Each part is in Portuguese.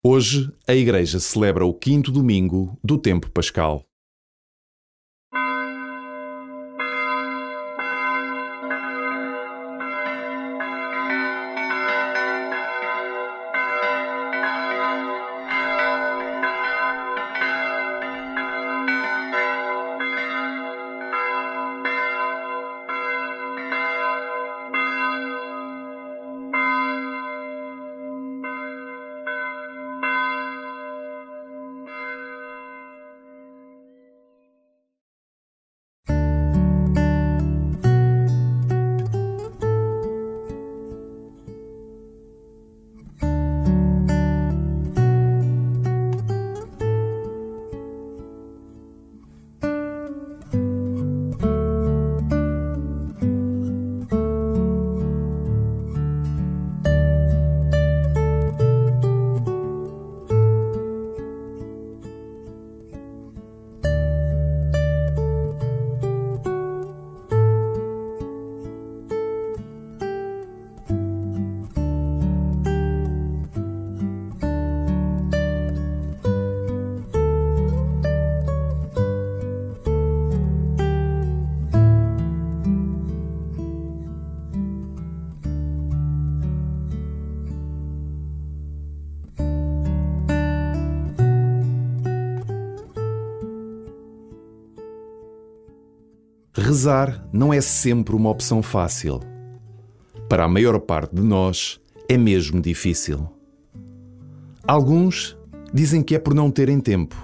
Hoje, a Igreja celebra o quinto domingo do tempo pascal. Rezar não é sempre uma opção fácil. Para a maior parte de nós, é mesmo difícil. Alguns dizem que é por não terem tempo.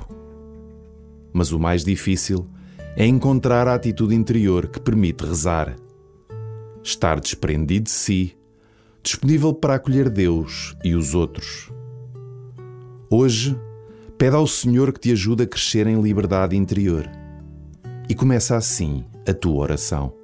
Mas o mais difícil é encontrar a atitude interior que permite rezar. Estar desprendido de si, disponível para acolher Deus e os outros. Hoje, pede ao Senhor que te ajude a crescer em liberdade interior. E começa assim a tua oração.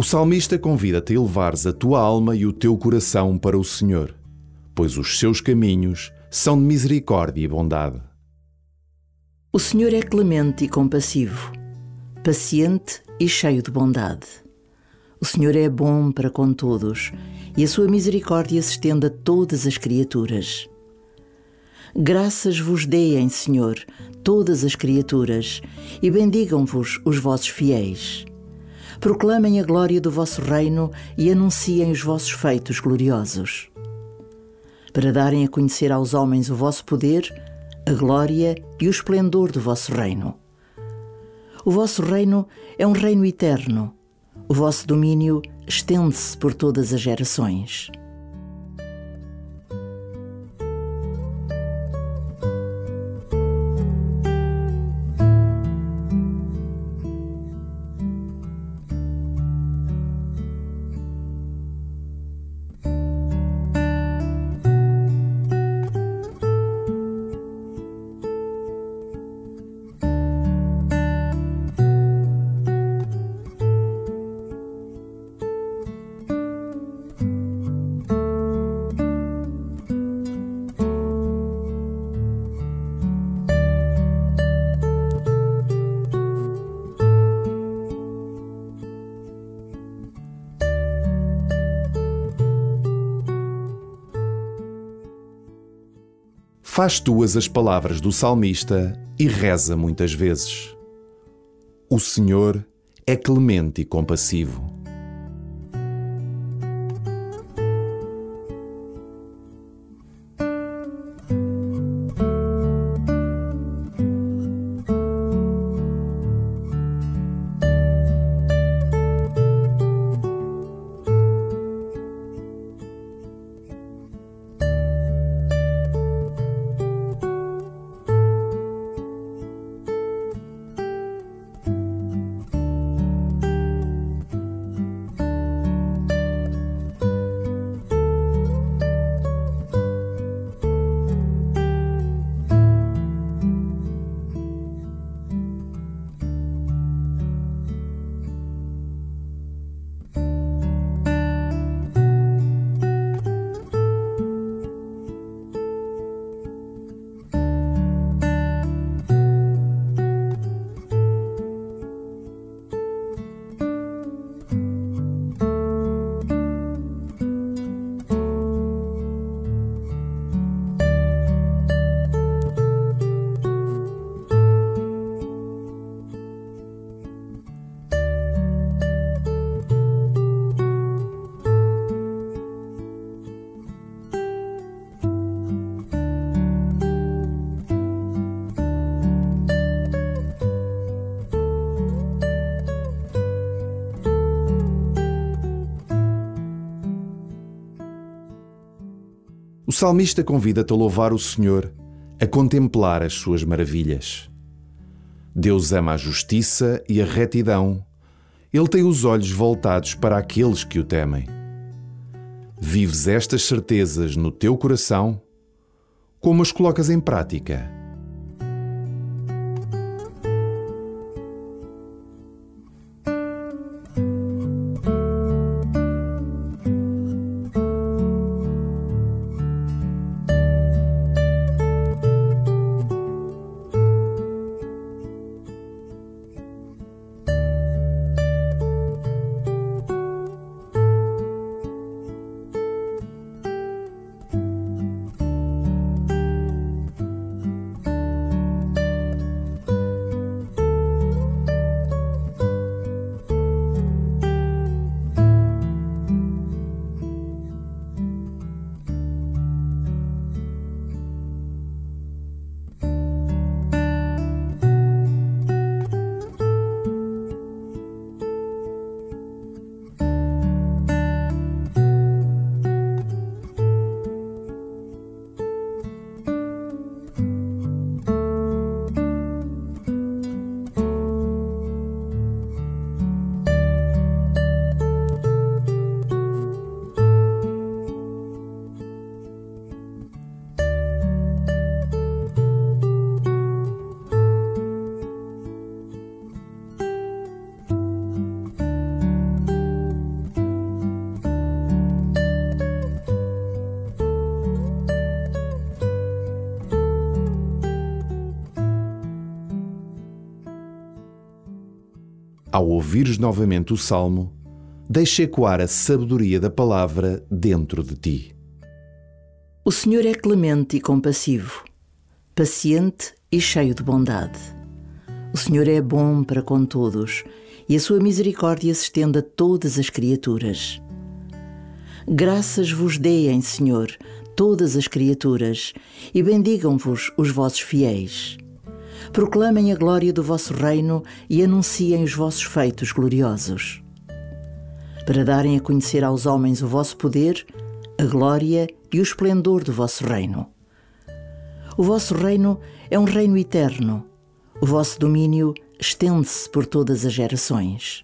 O salmista convida-te a elevares a tua alma e o teu coração para o Senhor, pois os seus caminhos são de misericórdia e bondade. O Senhor é clemente e compassivo, paciente e cheio de bondade. O Senhor é bom para com todos e a sua misericórdia se estende a todas as criaturas. Graças vos deem, Senhor, todas as criaturas, e bendigam-vos os vossos fiéis. Proclamem a glória do vosso reino e anunciem os vossos feitos gloriosos. Para darem a conhecer aos homens o vosso poder, a glória e o esplendor do vosso reino. O vosso reino é um reino eterno. O vosso domínio estende-se por todas as gerações. Faz tuas as palavras do salmista e reza muitas vezes. O Senhor é clemente e compassivo. Salmista convida-te a louvar o Senhor, a contemplar as suas maravilhas. Deus ama a justiça e a retidão. Ele tem os olhos voltados para aqueles que o temem. Vives estas certezas no teu coração? Como as colocas em prática? Ao ouvires novamente o salmo, deixa ecoar a sabedoria da palavra dentro de ti. O Senhor é clemente e compassivo, paciente e cheio de bondade. O Senhor é bom para com todos e a sua misericórdia se estende a todas as criaturas. Graças vos deem, Senhor, todas as criaturas, e bendigam-vos os vossos fiéis. Proclamem a glória do vosso reino e anunciem os vossos feitos gloriosos. Para darem a conhecer aos homens o vosso poder, a glória e o esplendor do vosso reino. O vosso reino é um reino eterno. O vosso domínio estende-se por todas as gerações.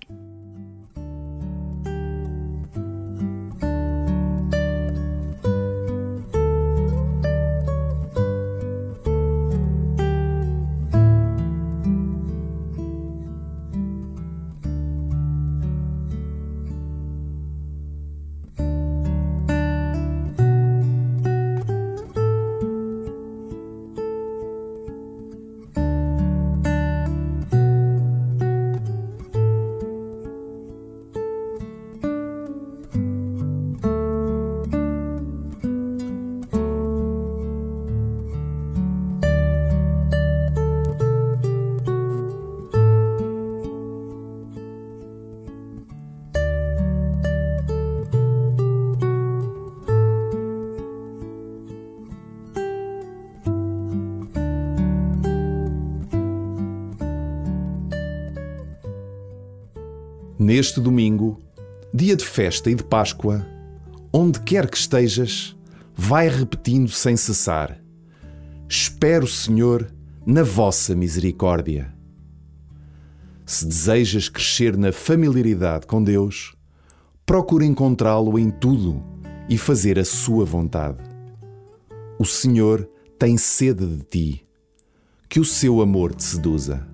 Neste domingo, dia de festa e de Páscoa, onde quer que estejas, vai repetindo sem cessar: Espero, Senhor, na vossa misericórdia. Se desejas crescer na familiaridade com Deus, procura encontrá-lo em tudo e fazer a sua vontade. O Senhor tem sede de ti, que o seu amor te seduza.